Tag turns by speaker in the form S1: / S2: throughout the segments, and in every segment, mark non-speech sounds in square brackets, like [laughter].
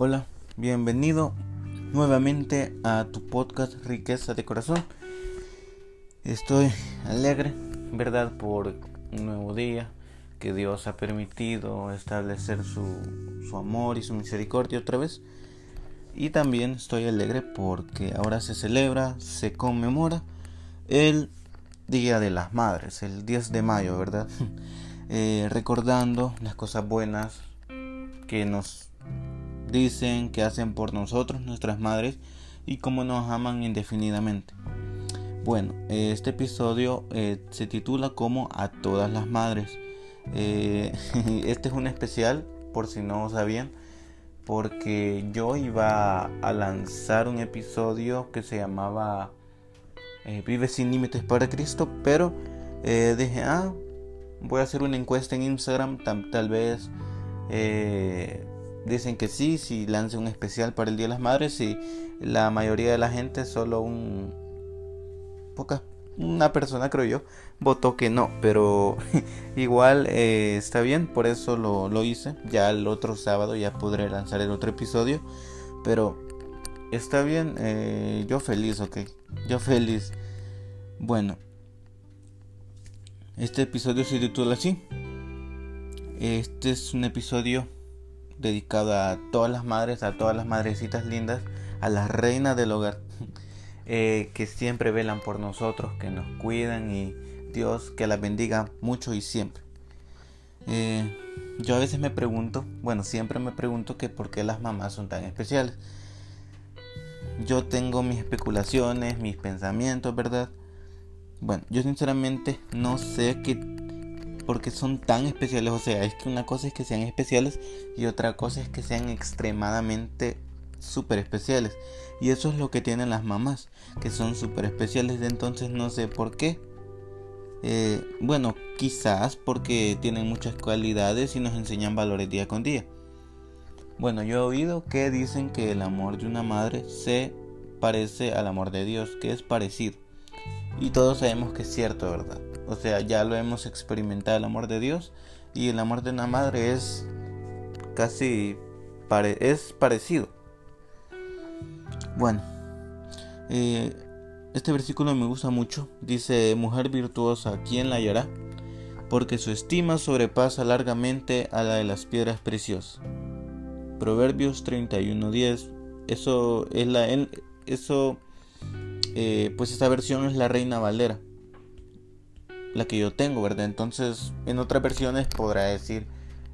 S1: Hola, bienvenido nuevamente a tu podcast Riqueza de Corazón. Estoy alegre, ¿verdad? Por un nuevo día que Dios ha permitido establecer su, su amor y su misericordia otra vez. Y también estoy alegre porque ahora se celebra, se conmemora el Día de las Madres, el 10 de mayo, ¿verdad? [laughs] Eh, recordando las cosas buenas que nos dicen, que hacen por nosotros, nuestras madres, y cómo nos aman indefinidamente. Bueno, este episodio eh, se titula como a todas las madres. Eh, [laughs] este es un especial, por si no sabían, porque yo iba a lanzar un episodio que se llamaba Vive sin límites para Cristo, pero dije, ah, voy a hacer una encuesta en Instagram, tal, vez eh, dicen que sí, si lance un especial para el Día de las Madres y la mayoría de la gente, solo un poca, una persona creo yo, votó que no, pero [laughs] igual eh, está bien, por eso lo, lo hice, ya el otro sábado ya podré lanzar el otro episodio, pero está bien, eh, yo feliz, ok, yo feliz. Bueno, este episodio se titula así. Este es un episodio dedicado a todas las madres, a todas las madrecitas lindas, a las reinas del hogar, [laughs] eh, que siempre velan por nosotros, que nos cuidan y Dios que las bendiga mucho y siempre. Eh, yo a veces me pregunto, bueno, siempre me pregunto que por qué las mamás son tan especiales. Yo tengo mis especulaciones, mis pensamientos, ¿verdad? Bueno, yo sinceramente no sé qué por qué son tan especiales. O sea, es que una cosa es que sean especiales y otra cosa es que sean extremadamente súper especiales. Y eso es lo que tienen las mamás, que son súper especiales. Entonces no sé por qué. Eh, bueno, quizás porque tienen muchas cualidades y nos enseñan valores día con día. Bueno, yo he oído que dicen que el amor de una madre se parece al amor de Dios, que es parecido. Y todos sabemos que es cierto, ¿verdad? O sea, ya lo hemos experimentado el amor de Dios y el amor de una madre es casi es parecido. Bueno, eh, este versículo me gusta mucho. Dice, mujer virtuosa, ¿quién la hallará? Porque su estima sobrepasa largamente a la de las piedras preciosas. Proverbios 31:10. Eso es la eso eh, pues esta versión es la Reina Valera, la que yo tengo, ¿verdad? Entonces en otras versiones podrá decir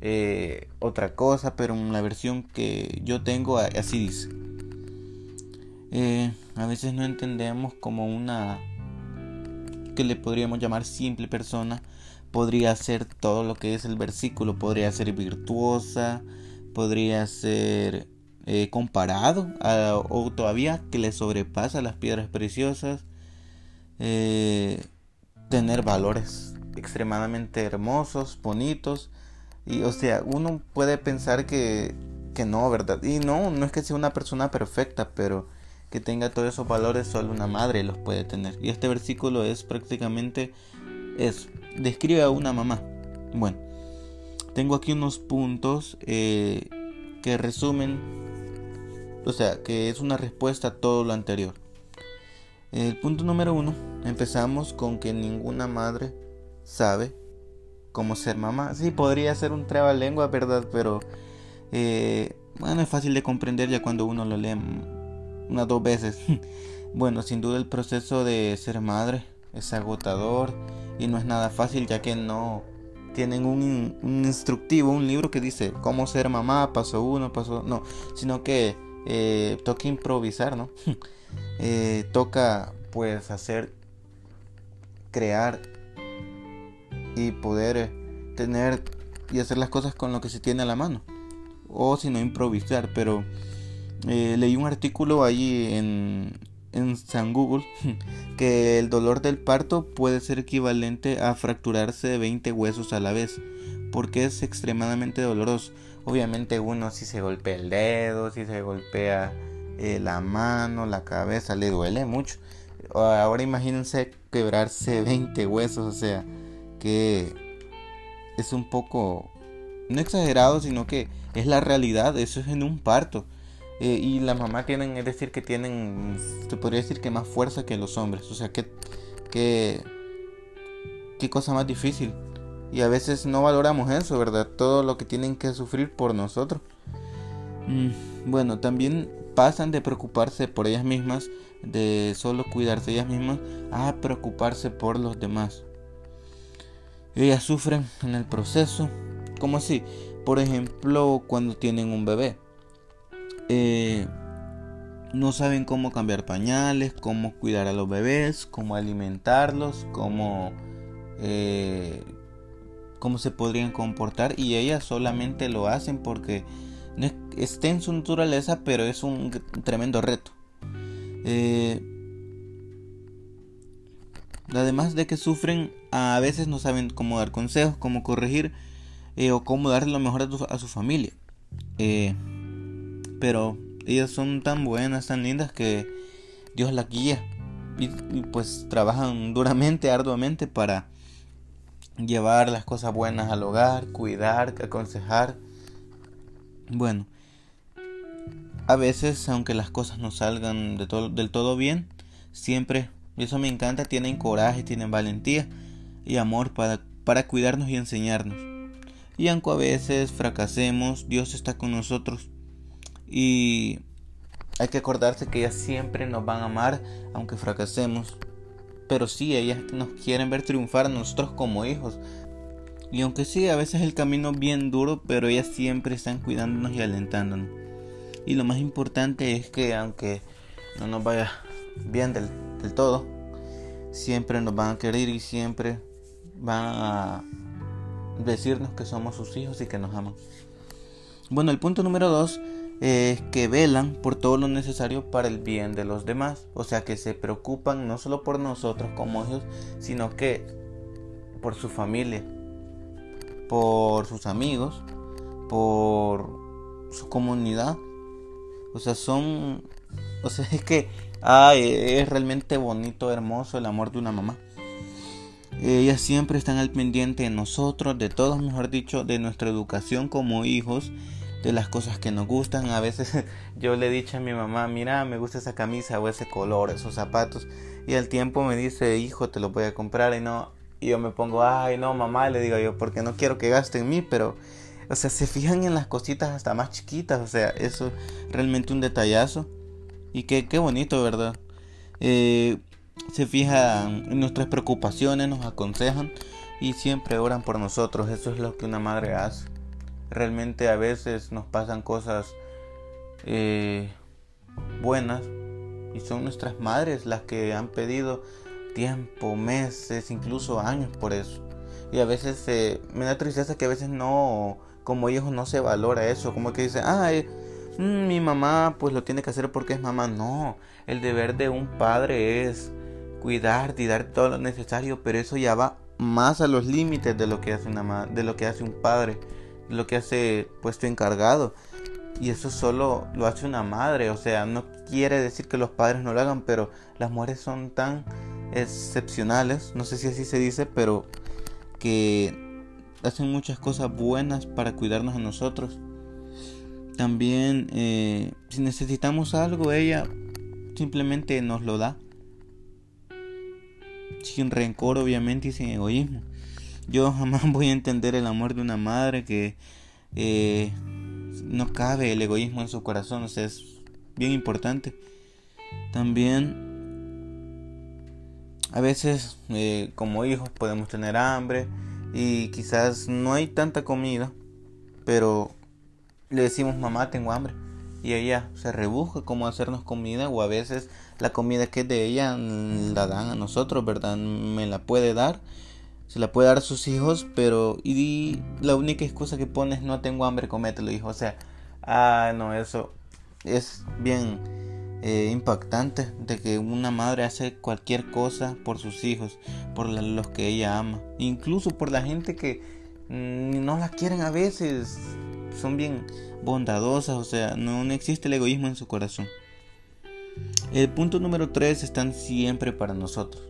S1: eh, otra cosa, pero en la versión que yo tengo así dice. Eh, a veces no entendemos como una que le podríamos llamar simple persona podría ser todo lo que es el versículo, podría ser virtuosa, podría ser eh, comparado o todavía que le sobrepasa las piedras preciosas, tener valores extremadamente hermosos, bonitos, y o sea, uno puede pensar que, que no, ¿verdad? Y no, no es que sea una persona perfecta, pero que tenga todos esos valores solo una madre los puede tener. Y este versículo es prácticamente eso, describe a una mamá. Bueno, tengo aquí unos puntos eh, que resumen o sea, que es una respuesta a todo lo anterior. El punto número uno, empezamos con que ninguna madre sabe cómo ser mamá. Sí, podría ser un lengua, ¿verdad? Pero, eh, bueno, es fácil de comprender ya cuando uno lo lee unas dos veces. [laughs] bueno, sin duda el proceso de ser madre es agotador y no es nada fácil ya que no tienen un, un instructivo, un libro que dice cómo ser mamá, paso uno, paso... No, sino que eh, toca improvisar, ¿no? [laughs] Eh, toca pues hacer, crear y poder eh, tener y hacer las cosas con lo que se tiene a la mano. O si no improvisar, pero leí un artículo ahí en, en San Google [laughs] que el dolor del parto puede ser equivalente a fracturarse 20 huesos a la vez porque es extremadamente doloroso. Obviamente uno si se golpea el dedo, si se golpea eh, la mano, la cabeza, le duele mucho. Ahora imagínense quebrarse [laughs] 20 huesos, o sea, que es un poco no exagerado, sino que es la realidad, eso es en un parto. Eh, y la mamá tienen, es decir, que tienen, se podría decir que más fuerza que los hombres. O sea, que, que, qué cosa más difícil. Y a veces no valoramos eso, ¿verdad? Todo lo que tienen que sufrir por nosotros. Mm, bueno, también pasan de preocuparse por ellas mismas, de solo cuidarse ellas mismas, a preocuparse por los demás. Ellas sufren en el proceso, como así, por ejemplo, cuando tienen un bebé. Eh, no saben cómo cambiar pañales, cómo cuidar a los bebés, cómo alimentarlos, cómo, eh, cómo se podrían comportar y ellas solamente lo hacen porque está en su naturaleza, pero es un tremendo reto. Eh, Además de que sufren, a veces no saben cómo dar consejos, cómo corregir eh, o cómo darle lo mejor a, su familia. Eh, pero ellas son tan buenas, tan lindas que Dios las guía y, pues trabajan duramente, arduamente para llevar las cosas buenas al hogar, cuidar, aconsejar. Bueno, a veces, aunque las cosas no salgan de del todo bien, siempre y eso me encanta, tienen coraje, tienen valentía y amor para, para cuidarnos y enseñarnos. Y aunque a veces fracasemos, Dios está con nosotros. Y hay que acordarse que ellas siempre nos van a amar, aunque fracasemos. Pero sí, ellas nos quieren ver triunfar a nosotros como hijos. Y aunque sí, a veces el camino es bien duro, pero ellas siempre están cuidándonos y alentándonos. Y lo más importante es que aunque no nos vaya bien del, todo, siempre nos van a querer y siempre van a decirnos que somos sus hijos y que nos aman. Bueno, el punto número dos es que velan por todo lo necesario para el bien de los demás. O sea, que se preocupan no solo por nosotros como hijos, sino que por su familia, por sus amigos, por su comunidad. O sea, son... [laughs] O sea, es que Ay, es realmente bonito, hermoso el amor de una mamá. Ellas siempre están al pendiente de nosotros, de todos, mejor dicho, de nuestra educación como hijos, de las cosas que nos gustan. A veces [laughs] yo le he dicho a mi mamá, mira, me gusta esa camisa o ese color, esos zapatos. Y al tiempo me dice, hijo, te lo voy a comprar. Y no, y yo me pongo, ay, no, mamá, le digo yo, porque no quiero que gaste en mí, pero, o sea, se fijan en las cositas hasta más chiquitas. O sea, eso es realmente un detallazo. Y qué, qué bonito, ¿verdad? Eh, se fijan en nuestras preocupaciones, nos aconsejan y siempre oran por nosotros. Eso es lo que una madre hace. Realmente a veces nos pasan cosas eh, buenas y son nuestras madres las que han pedido tiempo, meses, incluso años por eso. Y a veces eh, me da tristeza que a veces no, como hijos no se valora eso, como que dicen, ah, Mm, mi mamá pues lo tiene que hacer porque es mamá. No, el deber de un padre es cuidar y dar todo lo necesario, pero eso ya va más a los límites de lo que hace una de lo que hace un padre, de lo que hace puesto encargado. Y eso solo lo hace una madre, o sea, no quiere decir que los padres no lo hagan, pero las mujeres son tan excepcionales, no sé si así se dice, pero que hacen muchas cosas buenas para cuidarnos a nosotros. También eh, si necesitamos algo, ella simplemente nos lo da. Sin rencor, obviamente, y sin egoísmo. Yo [laughs] jamás voy a entender el amor de una madre que eh, no cabe el egoísmo en su corazón. O sea, es bien importante. También a veces eh, como hijos podemos tener hambre y quizás no hay tanta comida, pero le decimos mamá tengo hambre y ella se rebusca cómo hacernos comida o a veces la comida que es de ella la dan a nosotros, ¿verdad? Me la puede dar, se la puede dar a sus hijos, pero y la única excusa que pone es no tengo hambre, comételo, hijo. O sea, ah, no, eso es bien eh, impactante de que una madre hace cualquier cosa por sus hijos, por los que ella ama, incluso por la gente que mm, no la quieren a veces son bien bondadosas, o sea, no, existe el egoísmo en su corazón. El punto número 3 están siempre para nosotros.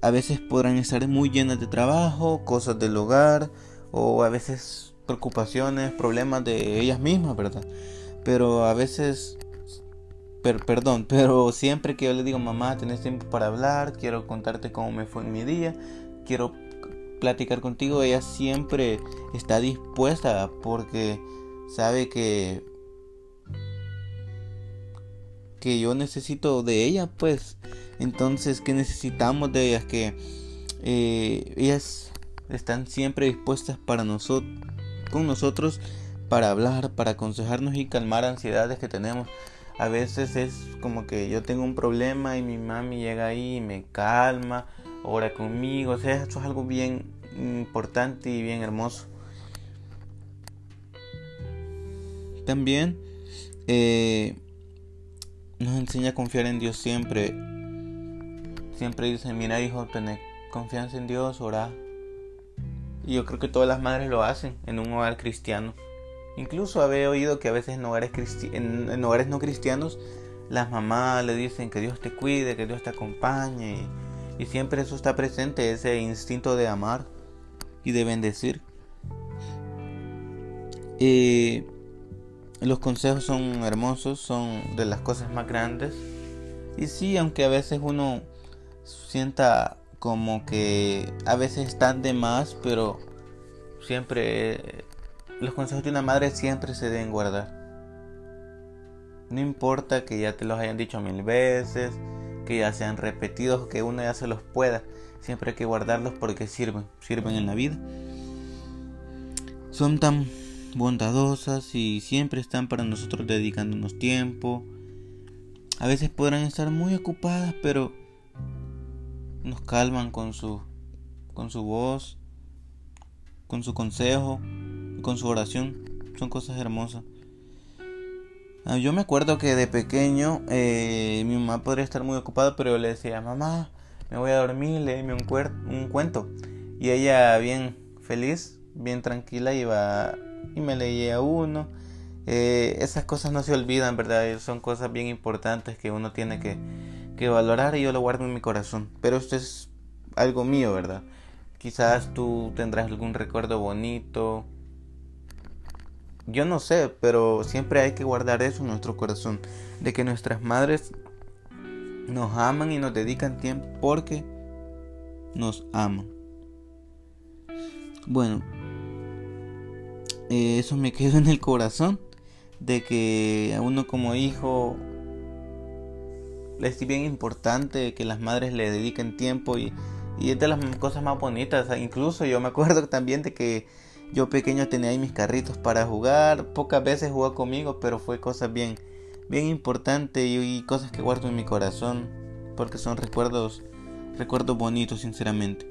S1: A veces podrán estar muy llenas de trabajo, cosas del hogar o a veces preocupaciones, problemas de ellas mismas, ¿verdad? Pero a veces, perdón, [laughs] pero siempre que yo le digo, mamá, tenés tiempo para hablar, quiero contarte cómo me fue en mi día, quiero platicar contigo, ella siempre está dispuesta porque sabe que que yo necesito de ella, pues. Entonces, que necesitamos de ellas? Que eh, ellas están siempre dispuestas para nosotros, con nosotros, para hablar, para aconsejarnos y calmar ansiedades que tenemos. A veces es como que yo tengo un problema y mi mami llega ahí y me calma, ora conmigo. O sea, esto es algo bien importante y bien hermoso. También eh, nos enseña a confiar en Dios siempre. Siempre dice, mira hijo, tener confianza en Dios, ora. Y yo creo que todas las madres lo hacen en un hogar cristiano. Incluso había oído que a veces en hogares, no cristianos las mamás le dicen que Dios te cuide, que Dios te acompañe. Y, siempre eso está presente, ese instinto de amar y de bendecir. Eh, los consejos son hermosos, son de las cosas más grandes. Y sí, aunque a veces uno sienta como que a veces están de más, pero siempre los consejos de una madre siempre se deben guardar. No importa que ya te los hayan dicho mil veces, que ya sean repetidos, que uno ya se los pueda. Siempre hay que guardarlos porque sirven, sirven en la vida. Son tan bondadosas y siempre están para nosotros dedicándonos tiempo. A veces podrán estar muy ocupadas, pero nos calman con su con su voz, con su consejo, con su oración. Son cosas hermosas. Ah, yo me acuerdo que de pequeño eh, mi mamá podría estar muy ocupada, pero le decía, mamá, me voy a dormir, léeme un, un cuento. Y ella bien feliz, bien tranquila, iba y me leía uno. Eh, esas cosas no se olvidan, ¿verdad? Son cosas bien importantes que uno tiene que, que valorar y yo lo guardo en mi corazón. Pero esto es algo mío, ¿verdad? Quizás tú tendrás algún recuerdo bonito. Yo no sé, pero siempre hay que guardar eso en nuestro corazón. De que nuestras madres nos aman y nos dedican tiempo porque nos aman. Bueno, eh, eso me [laughs] quedó en el corazón de que a uno como hijo es bien importante que las madres le dediquen tiempo y, y es de las cosas más bonitas. Incluso yo me acuerdo [laughs] también de que yo pequeño tenía ahí mis carritos para jugar. Pocas veces jugó conmigo, pero fue cosas bien, bien importantes y, cosas que guardo en mi corazón porque son recuerdos, recuerdos bonitos, sinceramente.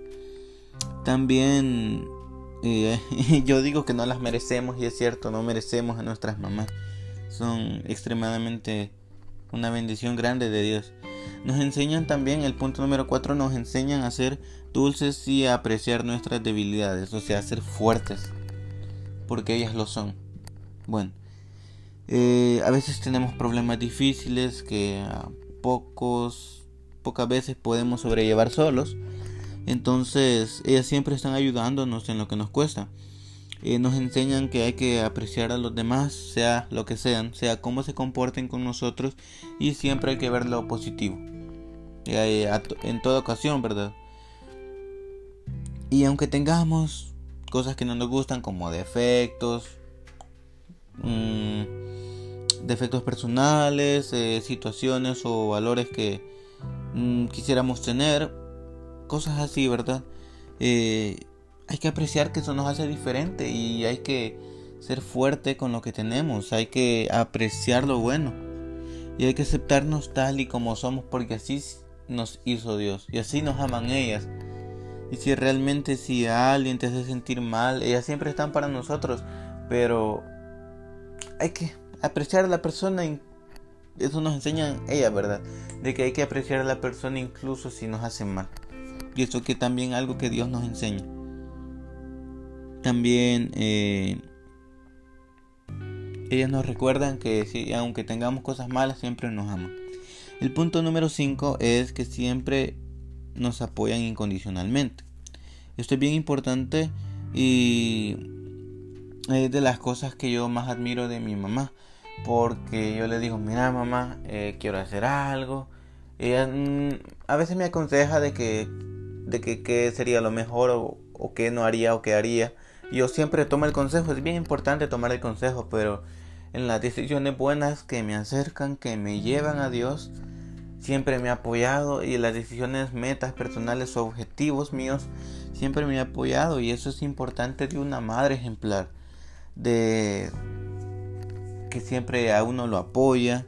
S1: También eh, [laughs] yo digo que no las merecemos y es cierto, no merecemos a nuestras mamás. Son extremadamente una bendición grande de Dios. Nos enseñan también, el punto número 4, nos enseñan a ser dulces y apreciar nuestras debilidades, o sea, ser fuertes, porque ellas lo son. Bueno, eh, a veces tenemos problemas difíciles que pocos, pocas veces podemos sobrellevar solos entonces, ellas siempre están ayudándonos en lo que nos cuesta. Eh, nos enseñan que hay que apreciar a los demás, sea lo que sean, sea cómo se comporten con nosotros y siempre hay que ver lo positivo. Eh, en toda ocasión, ¿verdad? Y aunque tengamos cosas que no nos gustan como defectos, mm, defectos personales, eh, situaciones o valores que mm, quisiéramos tener, cosas así, ¿verdad? Eh, hay que apreciar que eso nos hace diferente y hay que ser fuerte con lo que tenemos, hay que apreciar lo bueno y hay que aceptarnos tal y como somos porque así nos hizo Dios y así nos aman ellas. Y si realmente si alguien te hace sentir mal, ellas siempre están para nosotros, pero hay que apreciar a la persona, eso nos enseñan ellas, ¿verdad? De que hay que apreciar a la persona incluso si nos hacen mal. Y eso que también algo que Dios nos enseña. También eh, ellas nos recuerdan que si, aunque tengamos cosas malas, siempre nos aman. El punto número 5 es que siempre nos apoyan incondicionalmente. Esto es bien importante Y es de las cosas que yo más admiro de mi mamá. Porque yo le digo, mira mamá, eh, quiero hacer algo. Ella mm, a veces me aconseja de que, de que qué sería lo mejor o, o qué no haría o qué haría. Yo siempre tomo el consejo, es bien importante tomar el consejo, pero en las decisiones buenas que me acercan, que me llevan a Dios, siempre me ha apoyado y las decisiones, metas personales o objetivos míos, siempre me ha apoyado y eso es importante de una madre ejemplar, de que siempre a uno lo apoya,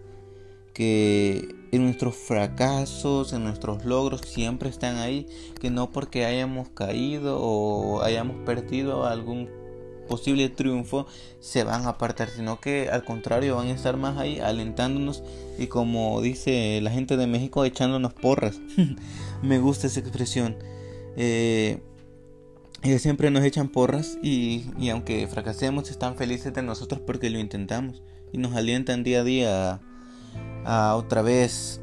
S1: que en nuestros fracasos, en nuestros logros siempre están ahí, que no porque hayamos caído o hayamos perdido algún posible triunfo se van a apartar, sino que al contrario van a estar más ahí alentándonos y como dice la gente de México echándonos porras. [laughs] Me gusta esa expresión. Eh, ellos siempre nos echan porras y, y, aunque fracasemos están felices de nosotros porque lo intentamos y nos alientan día a día a, a otra vez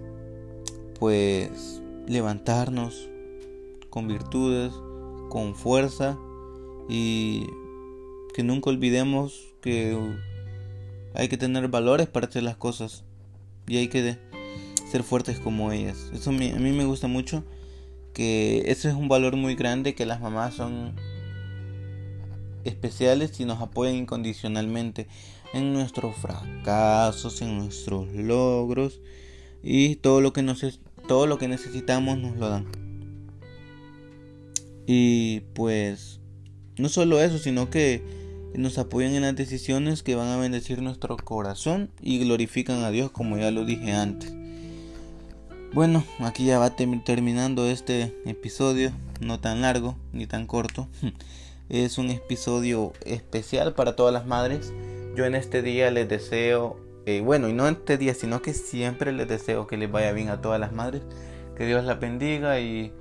S1: pues levantarnos con virtudes, con fuerza y que nunca olvidemos que hay que tener valores para hacer las cosas y hay que ser fuertes como ellas. Eso a mí me gusta mucho, que ese es un valor muy grande, que las mamás son especiales y nos apoyan incondicionalmente en nuestros fracasos, en nuestros logros y todo lo que nos todo lo que necesitamos nos lo dan. Y pues no solo eso, sino que nos apoyan en las decisiones que van a bendecir nuestro corazón y glorifican a Dios como ya lo dije antes. Bueno, aquí ya va terminando este episodio, no tan largo ni tan corto. [laughs] Es un episodio especial para todas las madres. Yo en este día les deseo, eh, bueno, y no en este día, sino que siempre les deseo que les vaya bien a todas las madres. Que Dios las bendiga y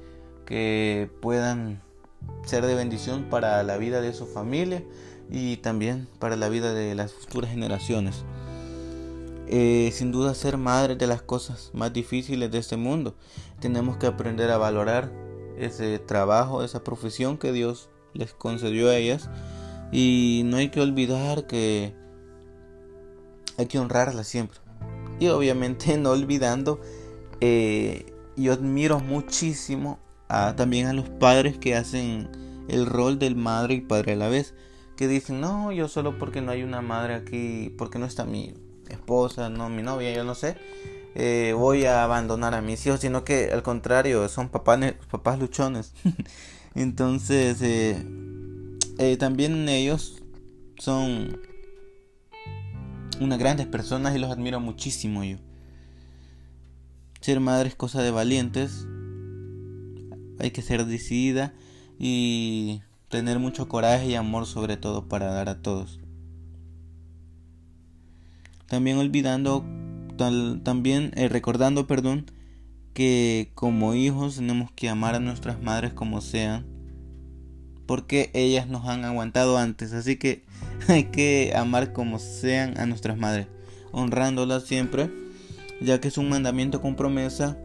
S1: que puedan ser de bendición para la vida de su familia y también para la vida de las futuras generaciones. Eh, sin duda ser madres de las cosas más difíciles de este mundo. Tenemos que aprender a valorar ese trabajo, esa profesión que Dios les concedió a ellas. Y no hay que olvidar que hay que honrarlas siempre. Y obviamente [laughs] no olvidando, eh, yo admiro muchísimo también a los padres que hacen el rol del madre y padre a la vez que dicen, no, yo solo porque no hay una madre aquí, porque no está mi esposa, no mi novia, yo no sé, eh, voy a abandonar a mis hijos, sino que al contrario, son papás, papás luchones. [laughs] Entonces, eh, eh, también ellos son unas grandes personas y los admiro muchísimo yo. Ser madre es cosa de valientes, hay que ser decidida y tener mucho coraje y amor sobre todo para dar a todos. También olvidando, también eh, recordando, perdón, que como hijos tenemos que amar a nuestras madres como sean, porque ellas nos han aguantado antes, así que [laughs] hay que amar como sean a nuestras madres, honrándolas siempre, ya que es un mandamiento con promesa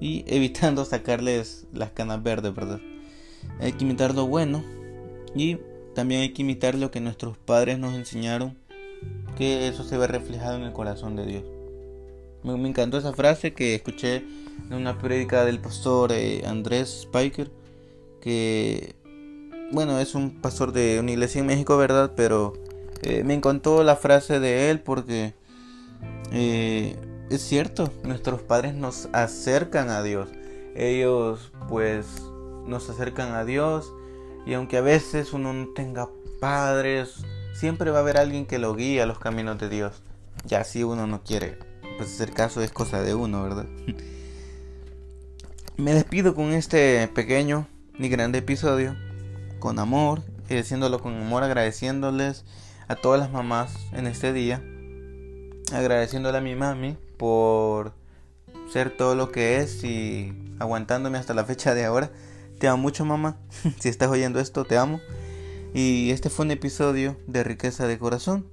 S1: y [laughs] evitando sacarles las canas verdes, ¿verdad? Hay que imitar lo bueno y también hay que imitar lo que nuestros padres nos enseñaron, que eso se ve reflejado en el corazón de Dios. Me, encantó esa frase que escuché en una prédica del pastor eh, Andrés Spiker, que, bueno, es un pastor de una iglesia en México, ¿verdad? Pero eh, me encantó la frase de él porque eh, es cierto, nuestros padres nos acercan a Dios. Ellos pues nos acercan a Dios y aunque a veces uno no tenga padres, siempre va a haber alguien que lo guíe a los caminos de Dios. Ya si uno no quiere, pues hacer caso es cosa de uno, ¿verdad? [laughs] Me despido con este pequeño ni grande episodio, con amor, y haciéndolo con amor, agradeciéndoles a todas las mamás en este día, agradeciéndole a mi mami por ser todo lo que es y aguantándome hasta la fecha de ahora. Te amo mucho, mamá. [laughs] si estás oyendo esto, te amo. Y este fue un episodio de Riqueza de Corazón.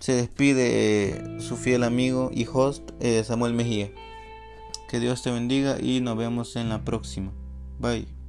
S1: Se despide su fiel amigo y host eh, Samuel Mejía. Que Dios te bendiga y nos vemos en la próxima. Bye.